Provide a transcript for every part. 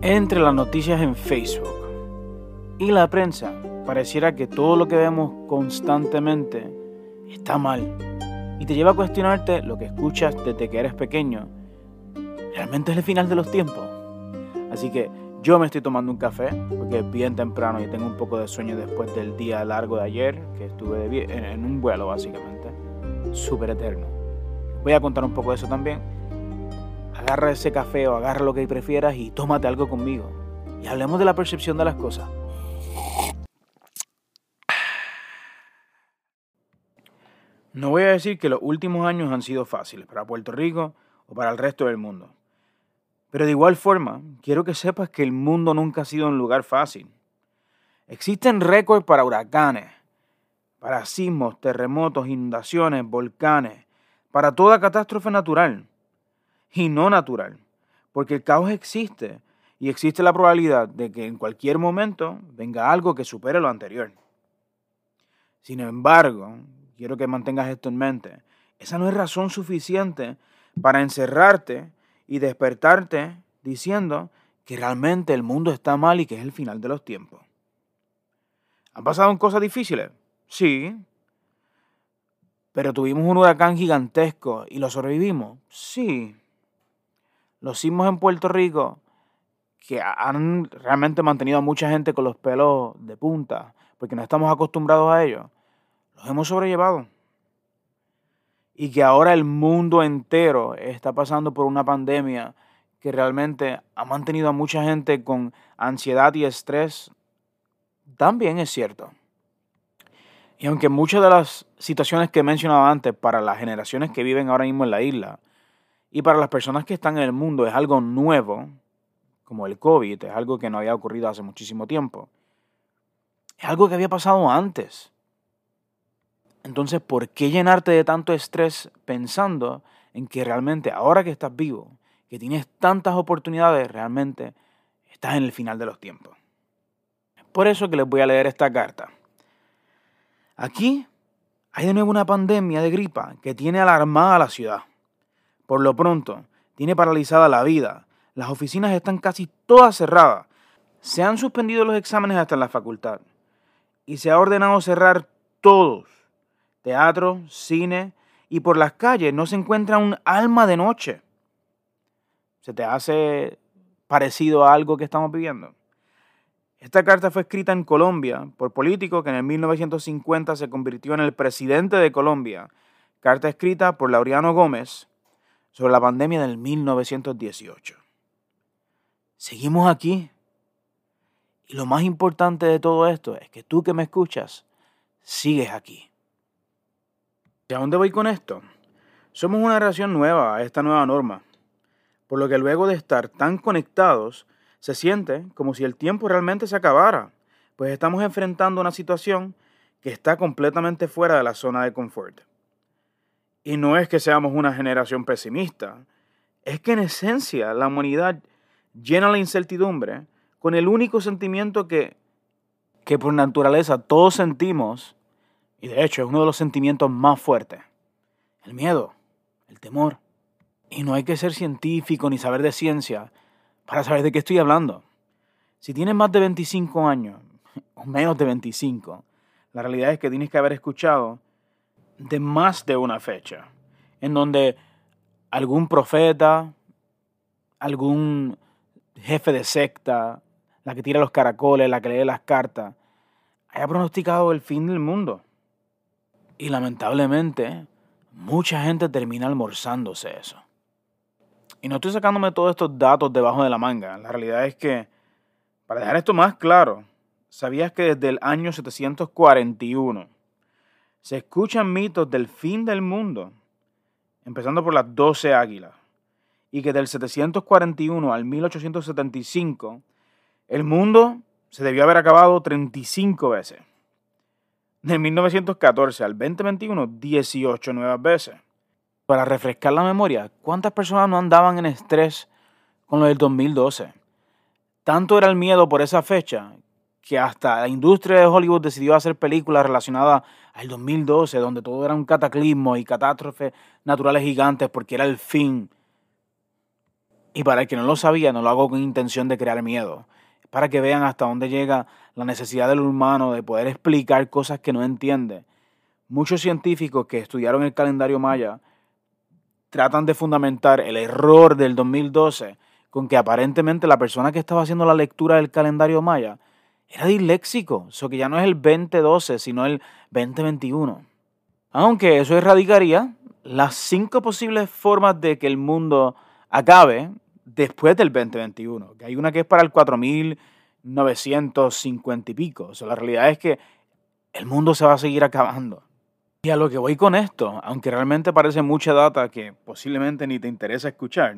Entre las noticias en Facebook y la prensa, pareciera que todo lo que vemos constantemente está mal y te lleva a cuestionarte lo que escuchas desde que eres pequeño. ¿Realmente es el final de los tiempos? Así que yo me estoy tomando un café porque es bien temprano y tengo un poco de sueño después del día largo de ayer, que estuve en un vuelo básicamente, súper eterno. Voy a contar un poco de eso también. Agarra ese café o agarra lo que prefieras y tómate algo conmigo. Y hablemos de la percepción de las cosas. No voy a decir que los últimos años han sido fáciles para Puerto Rico o para el resto del mundo. Pero de igual forma, quiero que sepas que el mundo nunca ha sido un lugar fácil. Existen récords para huracanes, para sismos, terremotos, inundaciones, volcanes, para toda catástrofe natural y no natural, porque el caos existe y existe la probabilidad de que en cualquier momento venga algo que supere lo anterior. Sin embargo, quiero que mantengas esto en mente, esa no es razón suficiente para encerrarte y despertarte diciendo que realmente el mundo está mal y que es el final de los tiempos. ¿Han pasado cosas difíciles? Sí. ¿Pero tuvimos un huracán gigantesco y lo sobrevivimos? Sí. Los sismos en Puerto Rico, que han realmente mantenido a mucha gente con los pelos de punta, porque no estamos acostumbrados a ello, los hemos sobrellevado y que ahora el mundo entero está pasando por una pandemia que realmente ha mantenido a mucha gente con ansiedad y estrés, también es cierto. Y aunque muchas de las situaciones que he mencionado antes para las generaciones que viven ahora mismo en la isla y para las personas que están en el mundo es algo nuevo, como el COVID, es algo que no había ocurrido hace muchísimo tiempo, es algo que había pasado antes. Entonces, ¿por qué llenarte de tanto estrés pensando en que realmente ahora que estás vivo, que tienes tantas oportunidades, realmente estás en el final de los tiempos? Por eso que les voy a leer esta carta. Aquí hay de nuevo una pandemia de gripa que tiene alarmada a la ciudad. Por lo pronto, tiene paralizada la vida. Las oficinas están casi todas cerradas. Se han suspendido los exámenes hasta en la facultad. Y se ha ordenado cerrar todos teatro, cine y por las calles no se encuentra un alma de noche. ¿Se te hace parecido a algo que estamos viviendo? Esta carta fue escrita en Colombia por político que en el 1950 se convirtió en el presidente de Colombia. Carta escrita por Laureano Gómez sobre la pandemia del 1918. Seguimos aquí. Y lo más importante de todo esto es que tú que me escuchas, sigues aquí. ¿Y a dónde voy con esto? Somos una relación nueva a esta nueva norma, por lo que luego de estar tan conectados, se siente como si el tiempo realmente se acabara, pues estamos enfrentando una situación que está completamente fuera de la zona de confort. Y no es que seamos una generación pesimista, es que en esencia la humanidad llena la incertidumbre con el único sentimiento que, que por naturaleza todos sentimos y de hecho es uno de los sentimientos más fuertes. El miedo, el temor. Y no hay que ser científico ni saber de ciencia para saber de qué estoy hablando. Si tienes más de 25 años, o menos de 25, la realidad es que tienes que haber escuchado de más de una fecha, en donde algún profeta, algún jefe de secta, la que tira los caracoles, la que lee las cartas, haya pronosticado el fin del mundo. Y lamentablemente, mucha gente termina almorzándose eso. Y no estoy sacándome todos estos datos debajo de la manga. La realidad es que, para dejar esto más claro, ¿sabías que desde el año 741 se escuchan mitos del fin del mundo, empezando por las 12 águilas, y que del 741 al 1875 el mundo se debió haber acabado 35 veces? De 1914 al 2021, 18 nuevas veces. Para refrescar la memoria, ¿cuántas personas no andaban en estrés con lo del 2012? Tanto era el miedo por esa fecha que hasta la industria de Hollywood decidió hacer películas relacionadas al 2012, donde todo era un cataclismo y catástrofes naturales gigantes porque era el fin. Y para el que no lo sabía, no lo hago con intención de crear miedo. Para que vean hasta dónde llega la necesidad del humano de poder explicar cosas que no entiende. Muchos científicos que estudiaron el calendario maya tratan de fundamentar el error del 2012 con que aparentemente la persona que estaba haciendo la lectura del calendario maya era disléxico, eso que ya no es el 2012, sino el 2021. Aunque eso erradicaría las cinco posibles formas de que el mundo acabe después del 2021. Que hay una que es para el 4950 y pico. O sea, la realidad es que el mundo se va a seguir acabando. Y a lo que voy con esto, aunque realmente parece mucha data que posiblemente ni te interesa escuchar,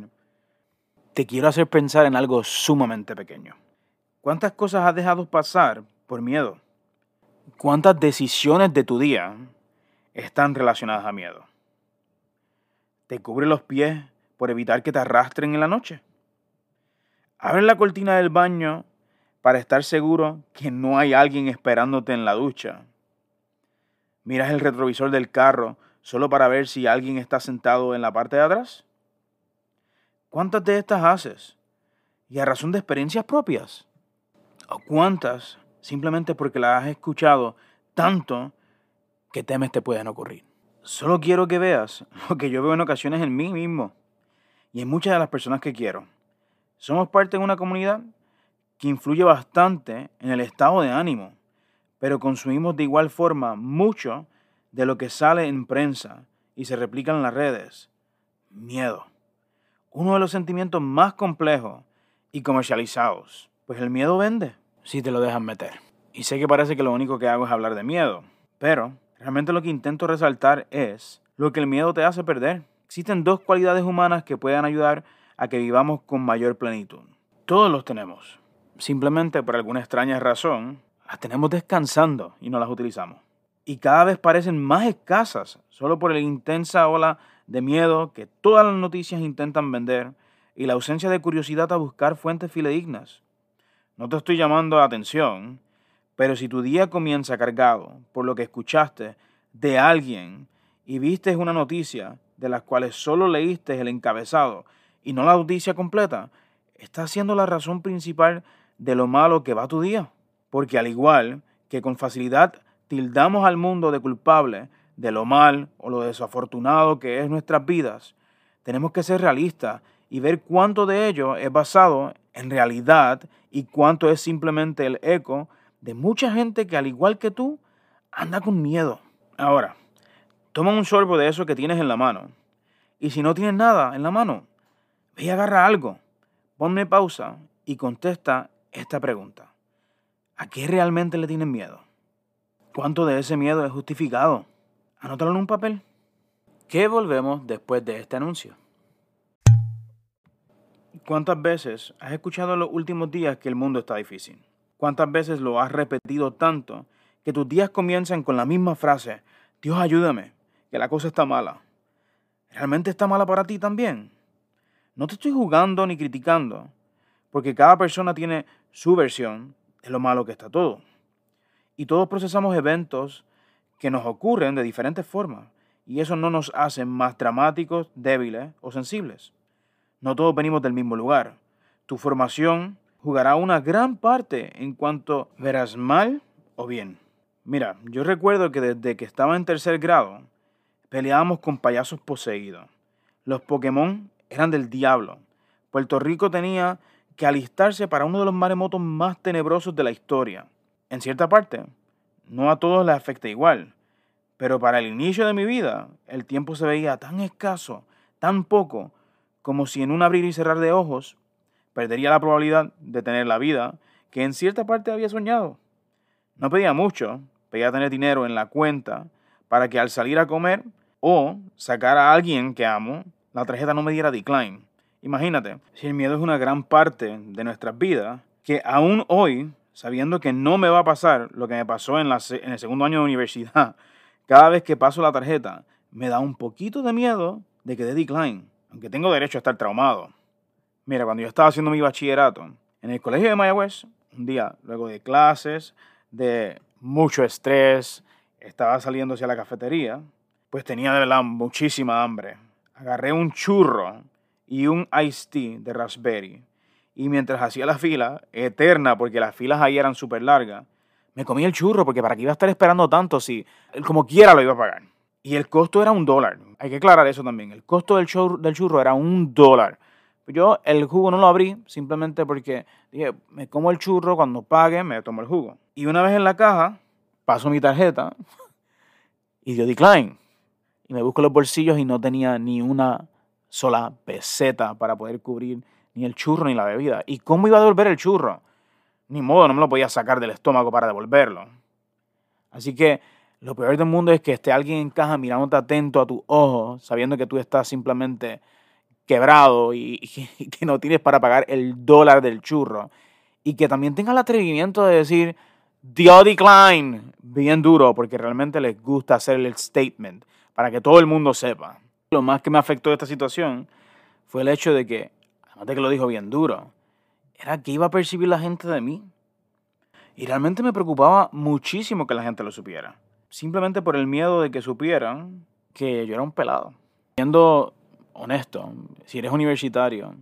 te quiero hacer pensar en algo sumamente pequeño. ¿Cuántas cosas has dejado pasar por miedo? ¿Cuántas decisiones de tu día están relacionadas a miedo? ¿Te cubre los pies por evitar que te arrastren en la noche? Abre la cortina del baño para estar seguro que no hay alguien esperándote en la ducha. Miras el retrovisor del carro solo para ver si alguien está sentado en la parte de atrás. ¿Cuántas de estas haces? Y a razón de experiencias propias. ¿O cuántas simplemente porque las has escuchado tanto que temes te pueden ocurrir? Solo quiero que veas lo que yo veo en ocasiones en mí mismo y en muchas de las personas que quiero. Somos parte de una comunidad que influye bastante en el estado de ánimo, pero consumimos de igual forma mucho de lo que sale en prensa y se replica en las redes. Miedo uno de los sentimientos más complejos y comercializados. Pues el miedo vende si te lo dejan meter. Y sé que parece que lo único que hago es hablar de miedo, pero realmente lo que intento resaltar es lo que el miedo te hace perder. Existen dos cualidades humanas que pueden ayudar a que vivamos con mayor plenitud. Todos los tenemos. Simplemente por alguna extraña razón, las tenemos descansando y no las utilizamos. Y cada vez parecen más escasas, solo por la intensa ola de miedo que todas las noticias intentan vender y la ausencia de curiosidad a buscar fuentes fidedignas. No te estoy llamando la atención, pero si tu día comienza cargado por lo que escuchaste de alguien y viste una noticia de las cuales solo leíste el encabezado y no la noticia completa, está siendo la razón principal de lo malo que va tu día. Porque al igual que con facilidad tildamos al mundo de culpable de lo mal o lo desafortunado que es nuestras vidas, tenemos que ser realistas y ver cuánto de ello es basado en realidad y cuánto es simplemente el eco de mucha gente que al igual que tú anda con miedo. Ahora, toma un sorbo de eso que tienes en la mano. Y si no tienes nada en la mano, ve y agarra algo. Ponme pausa y contesta esta pregunta. ¿A qué realmente le tienes miedo? ¿Cuánto de ese miedo es justificado? Anótalo en un papel. ¿Qué volvemos después de este anuncio? ¿Cuántas veces has escuchado en los últimos días que el mundo está difícil? ¿Cuántas veces lo has repetido tanto que tus días comienzan con la misma frase, Dios ayúdame, que la cosa está mala? ¿Realmente está mala para ti también? No te estoy jugando ni criticando, porque cada persona tiene su versión de lo malo que está todo. Y todos procesamos eventos que nos ocurren de diferentes formas y eso no nos hace más dramáticos, débiles o sensibles. No todos venimos del mismo lugar. Tu formación jugará una gran parte en cuanto verás mal o bien. Mira, yo recuerdo que desde que estaba en tercer grado peleábamos con payasos poseídos. Los Pokémon eran del diablo. Puerto Rico tenía que alistarse para uno de los maremotos más tenebrosos de la historia. En cierta parte, no a todos les afecta igual, pero para el inicio de mi vida el tiempo se veía tan escaso, tan poco, como si en un abrir y cerrar de ojos perdería la probabilidad de tener la vida que en cierta parte había soñado. No pedía mucho, pedía tener dinero en la cuenta para que al salir a comer o sacar a alguien que amo, la tarjeta no me diera decline. Imagínate, si el miedo es una gran parte de nuestras vidas, que aún hoy sabiendo que no me va a pasar lo que me pasó en, el segundo año de universidad, cada vez que paso la tarjeta, me da un poquito de miedo de que dé decline, aunque tengo derecho a estar traumado. Mira, cuando yo estaba haciendo mi bachillerato en el colegio de Mayagüez, un día, luego de clases, de mucho estrés, estaba saliendo hacia la cafetería, pues tenía de verdad muchísima hambre. Agarré un churro y un iced tea de raspberry. Y mientras hacía la fila, eterna, porque las filas ahí eran súper largas, me comí el churro, porque para qué iba a estar esperando tanto si como quiera lo iba a pagar. Y el costo era un dólar. Hay que aclarar eso también. El costo del churro, del churro era un dólar. Yo el jugo no lo abrí simplemente porque dije, me como el churro, cuando pague me tomo el jugo. Y una vez en la caja, paso mi tarjeta y dio decline. Y me busco los bolsillos y no tenía ni una sola peseta para poder cubrir ni el churro ni la bebida. ¿Y cómo iba a devolver el churro? Ni modo, no me lo podía sacar del estómago para devolverlo. Así que lo peor del mundo es que esté alguien en caja mirándote atento a tus ojos, sabiendo que tú estás simplemente quebrado y, que no tienes para pagar el dólar del churro. Y que también tenga el atrevimiento de decir, dio decline, bien duro, porque realmente les gusta hacer el statement, para que todo el mundo sepa. Lo más que me afectó de esta situación fue el hecho de que, además de que lo dijo bien duro, era que iba a percibir la gente de mí. Y realmente me preocupaba muchísimo que la gente lo supiera. Simplemente por el miedo de que supieran que yo era un pelado. Siendo honesto, si eres universitario,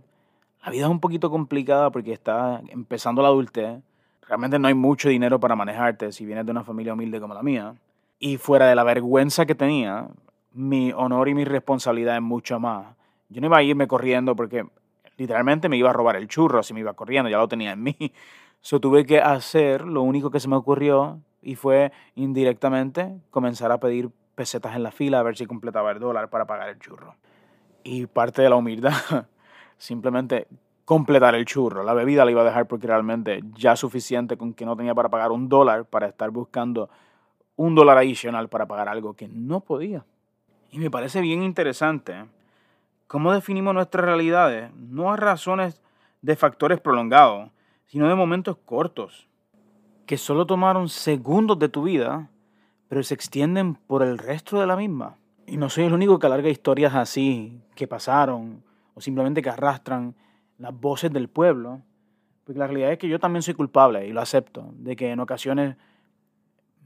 la vida es un poquito complicada porque estás empezando la adultez. Realmente no hay mucho dinero para manejarte si vienes de una familia humilde como la mía. Y fuera de la vergüenza que tenía, mi honor y mi responsabilidad es mucho más. Yo no iba a irme corriendo porque literalmente me iba a robar el churro si me iba corriendo, ya lo tenía en mí. So tuve que hacer lo único que se me ocurrió y fue indirectamente comenzar a pedir pesetas en la fila a ver si completaba el dólar para pagar el churro. Y parte de la humildad, simplemente completar el churro. La bebida la iba a dejar porque realmente ya suficiente con que no tenía para pagar un dólar para estar buscando un dólar adicional para pagar algo que no podía. Y me parece bien interesante cómo definimos nuestras realidades, no a razones de factores prolongados, sino de momentos cortos, que solo tomaron segundos de tu vida, pero se extienden por el resto de la misma. Y no soy el único que alarga historias así, que pasaron, o simplemente que arrastran las voces del pueblo, porque la realidad es que yo también soy culpable, y lo acepto, de que en ocasiones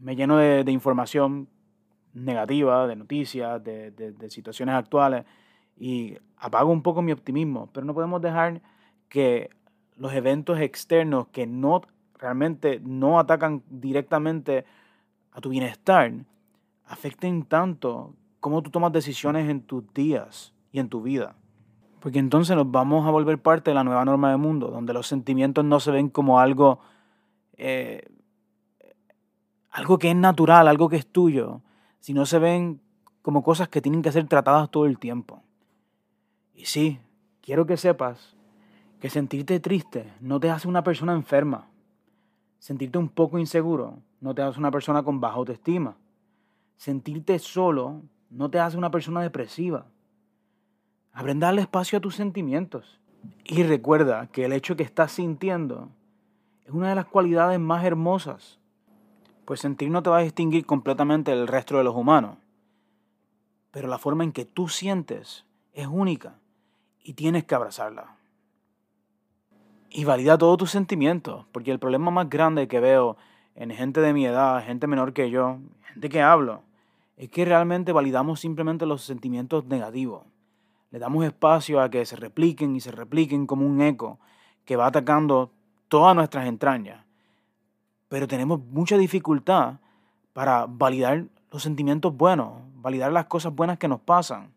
me lleno de, información negativa, de noticias, de, situaciones actuales, y apago un poco mi optimismo, pero no podemos dejar que los eventos externos que no realmente no atacan directamente a tu bienestar afecten tanto cómo tú tomas decisiones en tus días y en tu vida. Porque entonces nos vamos a volver parte de la nueva norma del mundo, donde los sentimientos no se ven como algo, eh, algo que es natural, algo que es tuyo, sino se ven como cosas que tienen que ser tratadas todo el tiempo. Y sí, quiero que sepas que sentirte triste no te hace una persona enferma. Sentirte un poco inseguro no te hace una persona con baja autoestima. Sentirte solo no te hace una persona depresiva. Aprende a darle espacio a tus sentimientos. Y recuerda que el hecho que estás sintiendo es una de las cualidades más hermosas. Pues sentir no te va a distinguir completamente del resto de los humanos. Pero la forma en que tú sientes es única y tienes que abrazarla. Y valida todos tus sentimientos, porque el problema más grande que veo en gente de mi edad, gente menor que yo, gente que hablo, es que realmente validamos simplemente los sentimientos negativos. Le damos espacio a que se repliquen y se repliquen como un eco que va atacando todas nuestras entrañas. Pero tenemos mucha dificultad para validar los sentimientos buenos, validar las cosas buenas que nos pasan.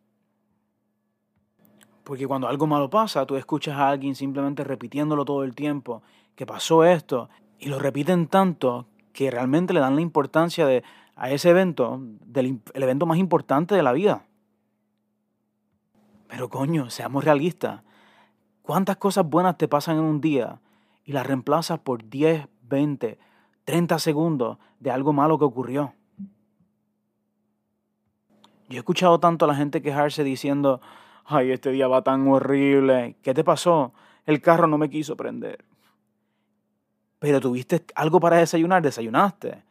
Porque cuando algo malo pasa, tú escuchas a alguien simplemente repitiéndolo todo el tiempo, que pasó esto, y lo repiten tanto que realmente le dan la importancia de, a ese evento, del el evento más importante de la vida. Pero coño, seamos realistas. ¿Cuántas cosas buenas te pasan en un día y las reemplazas por 10, 20, 30 segundos de algo malo que ocurrió? Yo he escuchado tanto a la gente quejarse diciendo, ay, este día va tan horrible. ¿Qué te pasó? El carro no me quiso prender. Pero tuviste algo para desayunar, desayunaste.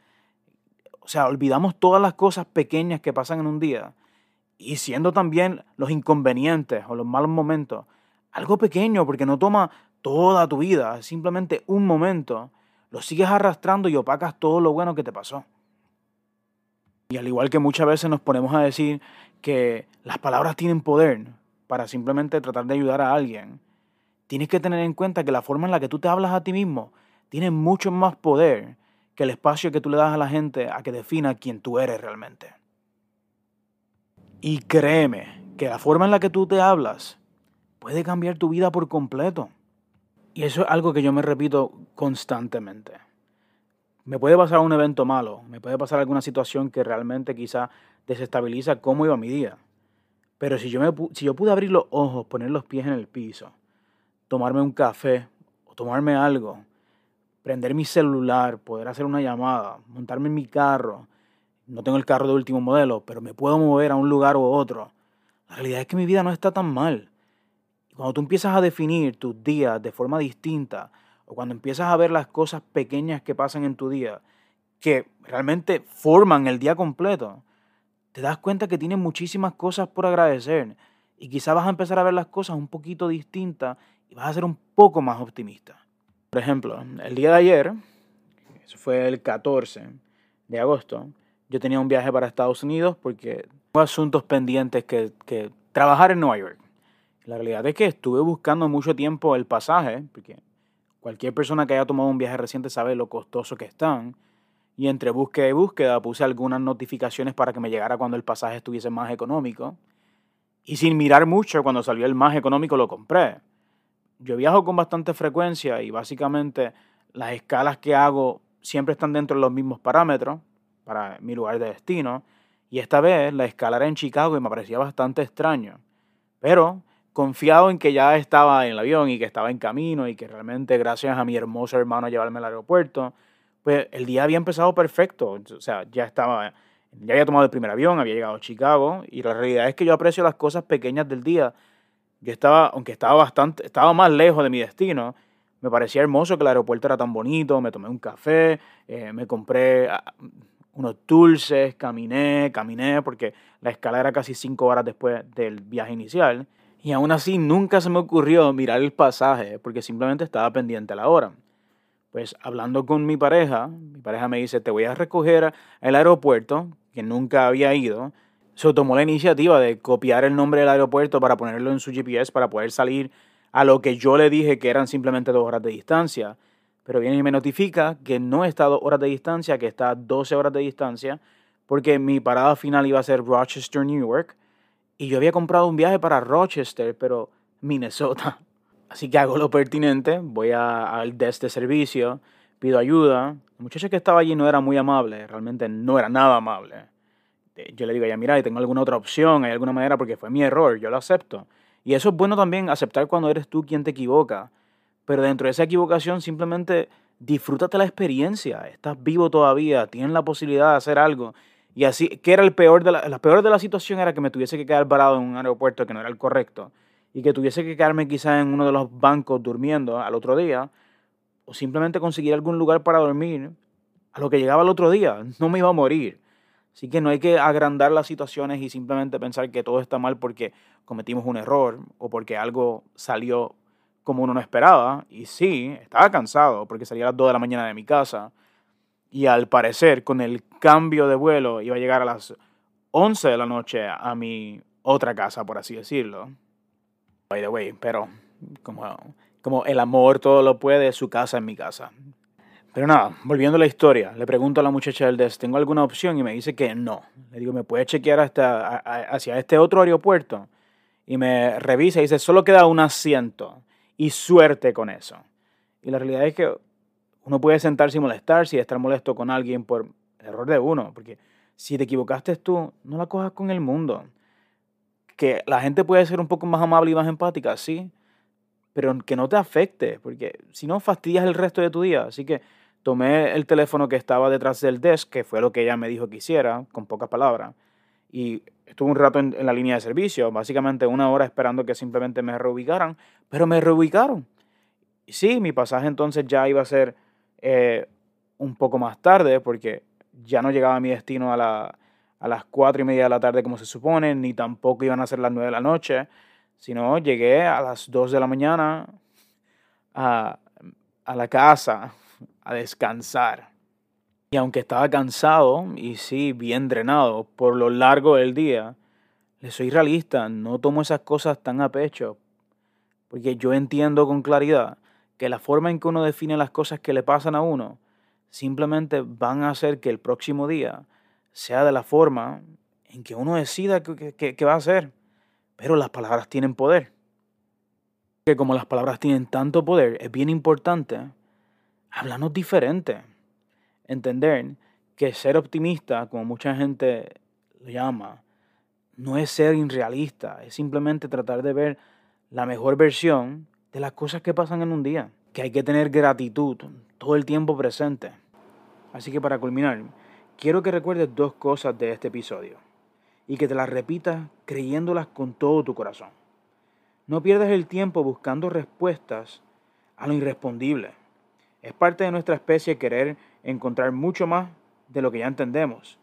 O sea, olvidamos todas las cosas pequeñas que pasan en un día. Y siendo también los inconvenientes o los malos momentos, algo pequeño porque no toma toda tu vida, simplemente un momento, lo sigues arrastrando y opacas todo lo bueno que te pasó. Y al igual que muchas veces nos ponemos a decir que las palabras tienen poder, para simplemente tratar de ayudar a alguien, tienes que tener en cuenta que la forma en la que tú te hablas a ti mismo tiene mucho más poder que el espacio que tú le das a la gente a que defina quién tú eres realmente. Y créeme que la forma en la que tú te hablas puede cambiar tu vida por completo. Y eso es algo que yo me repito constantemente. Me puede pasar un evento malo, me puede pasar alguna situación que realmente quizá desestabiliza cómo iba mi día. Pero si yo, me, si yo pude abrir los ojos, poner los pies en el piso, tomarme un café o tomarme algo, prender mi celular, poder hacer una llamada, montarme en mi carro, no tengo el carro de último modelo, pero me puedo mover a un lugar u otro. La realidad es que mi vida no está tan mal. Cuando tú empiezas a definir tus días de forma distinta, o cuando empiezas a ver las cosas pequeñas que pasan en tu día, que realmente forman el día completo, te das cuenta que tienes muchísimas cosas por agradecer. Y quizás vas a empezar a ver las cosas un poquito distintas y vas a ser un poco más optimista. Por ejemplo, el día de ayer, fue el 14 de agosto, yo tenía un viaje para Estados Unidos porque tengo asuntos pendientes que, que trabajar en Nueva York. La realidad es que estuve buscando mucho tiempo el pasaje, porque cualquier persona que haya tomado un viaje reciente sabe lo costoso que están. Y entre búsqueda y búsqueda puse algunas notificaciones para que me llegara cuando el pasaje estuviese más económico. Y sin mirar mucho, cuando salió el más económico lo compré. Yo viajo con bastante frecuencia y básicamente las escalas que hago siempre están dentro de los mismos parámetros para mi lugar de destino. Y esta vez la escala era en Chicago y me parecía bastante extraño. Pero confiado en que ya estaba en el avión y que estaba en camino y que realmente gracias a mi hermoso hermano llevarme al aeropuerto, pues el día había empezado perfecto. O sea, ya estaba, ya había tomado el primer avión, había llegado a Chicago y la realidad es que yo aprecio las cosas pequeñas del día. Yo estaba, aunque estaba bastante, estaba más lejos de mi destino, me parecía hermoso que el aeropuerto era tan bonito, me tomé un café, eh, me compré ah, unos dulces, caminé, caminé, porque la escala era casi cinco horas después del viaje inicial. Y aún así nunca se me ocurrió mirar el pasaje, porque simplemente estaba pendiente a la hora. Pues hablando con mi pareja, mi pareja me dice, te voy a recoger al aeropuerto, que nunca había ido. Se tomó la iniciativa de copiar el nombre del aeropuerto para ponerlo en su GPS para poder salir a lo que yo le dije que eran simplemente dos horas de distancia pero viene y me notifica que no está a dos horas de distancia, que está a 12 horas de distancia, porque mi parada final iba a ser Rochester, New York, y yo había comprado un viaje para Rochester, pero Minnesota. Así que hago lo pertinente, voy al desk de servicio, pido ayuda. El muchacho que estaba allí no era muy amable, realmente no era nada amable. Yo le digo, ya mira, ¿tengo alguna otra opción? ¿Hay alguna manera? Porque fue mi error, yo lo acepto. Y eso es bueno también, aceptar cuando eres tú quien te equivoca. Pero dentro de esa equivocación simplemente disfrútate la experiencia. Estás vivo todavía, tienes la posibilidad de hacer algo. Y así, ¿qué era el peor de la, peor de la situación? Era que me tuviese que quedar parado en un aeropuerto que no era el correcto. Y que tuviese que quedarme quizás en uno de los bancos durmiendo al otro día. O simplemente conseguir algún lugar para dormir a lo que llegaba el otro día. No me iba a morir. Así que no hay que agrandar las situaciones y simplemente pensar que todo está mal porque cometimos un error o porque algo salió como uno no esperaba. Y sí, estaba cansado porque salía a las 2 de la mañana de mi casa. Y al parecer, con el cambio de vuelo, iba a llegar a las 11 de la noche a mi otra casa, por así decirlo. By the way, pero como, como el amor todo lo puede, su casa es mi casa. Pero nada, volviendo a la historia, le pregunto a la muchacha del DES, ¿tengo alguna opción? Y me dice que no. Le digo, ¿me puede chequear hasta, hacia este otro aeropuerto? Y me revisa y dice, solo queda un asiento y suerte con eso. Y la realidad es que uno puede sentarse y molestarse y estar molesto con alguien por error de uno, porque si te equivocaste tú, no la cojas con el mundo. Que la gente puede ser un poco más amable y más empática, sí, pero que no te afecte, porque si no fastidias el resto de tu día. Así que tomé el teléfono que estaba detrás del desk, que fue lo que ella me dijo que hiciera, con pocas palabras, y estuve un rato en, la línea de servicio, básicamente una hora esperando que simplemente me reubicaran, pero me reubicaron. Sí, mi pasaje entonces ya iba a ser eh, un poco más tarde porque ya no llegaba a mi destino a, la, a las cuatro y media de la tarde como se supone, ni tampoco iban a ser las nueve de la noche, sino llegué a las dos de la mañana a, a la casa a descansar. Y aunque estaba cansado y sí, bien drenado por lo largo del día, Le soy realista, no tomo esas cosas tan a pecho, porque yo entiendo con claridad que la forma en que uno define las cosas que le pasan a uno simplemente van a hacer que el próximo día sea de la forma en que uno decida que, va a ser. Pero las palabras tienen poder. Que como las palabras tienen tanto poder, es bien importante hablarnos diferente. Entender que ser optimista, como mucha gente lo llama, no es ser irrealista, es simplemente tratar de ver la mejor versión de las cosas que pasan en un día. Que hay que tener gratitud todo el tiempo presente. Así que para culminar, quiero que recuerdes dos cosas de este episodio y que te las repitas creyéndolas con todo tu corazón. No pierdas el tiempo buscando respuestas a lo irrespondible. Es parte de nuestra especie querer encontrar mucho más de lo que ya entendemos.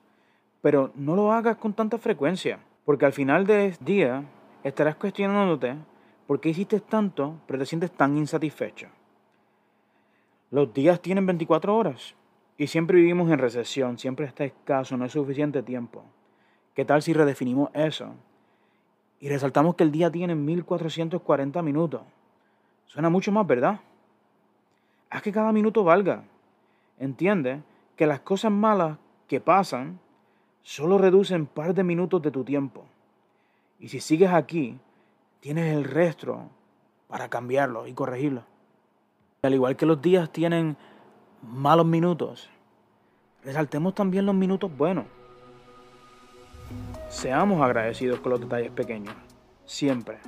Pero no lo hagas con tanta frecuencia, porque al final del día estarás cuestionándote por qué hiciste tanto, pero te sientes tan insatisfecho. Los días tienen 24 horas y siempre vivimos en recesión, siempre está escaso, no es suficiente tiempo. ¿Qué tal si redefinimos eso? Y resaltamos que el día tiene 1440 minutos. Suena mucho más, ¿verdad? Haz que cada minuto valga. Entiende que las cosas malas que pasan solo reducen un par de minutos de tu tiempo. Y si sigues aquí, tienes el resto para cambiarlo y corregirlo. Al igual que los días tienen malos minutos, resaltemos también los minutos buenos. Seamos agradecidos con los detalles pequeños, siempre.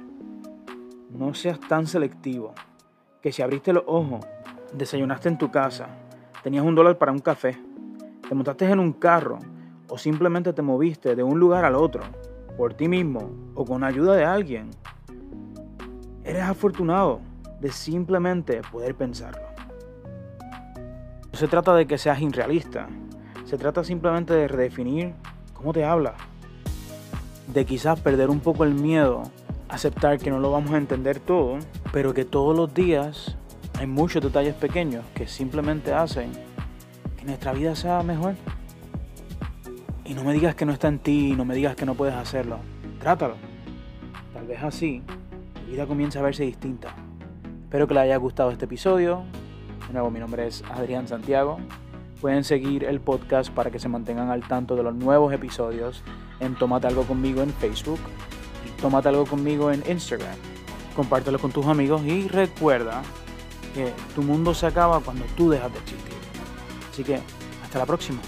No seas tan selectivo que si abriste los ojos, desayunaste en tu casa, tenías un dólar para un café, te montaste en un carro o simplemente te moviste de un lugar al otro por ti mismo o con ayuda de alguien, eres afortunado de simplemente poder pensarlo. No se trata de que seas irrealista, se trata simplemente de redefinir cómo te hablas, de quizás perder un poco el miedo, aceptar que no lo vamos a entender todo, pero que todos los días hay muchos detalles pequeños que simplemente hacen que nuestra vida sea mejor. Y no me digas que no está en ti, no me digas que no puedes hacerlo. Trátalo. Tal vez así tu vida comience a verse distinta. Espero que les haya gustado este episodio. Nuevo, mi nombre es Adrián Santiago. Pueden seguir el podcast para que se mantengan al tanto de los nuevos episodios en Tómate Algo Conmigo en Facebook y Tómate Algo Conmigo en Instagram. Compártelo con tus amigos y recuerda que tu mundo se acaba cuando tú dejas de existir. Así que, hasta la próxima.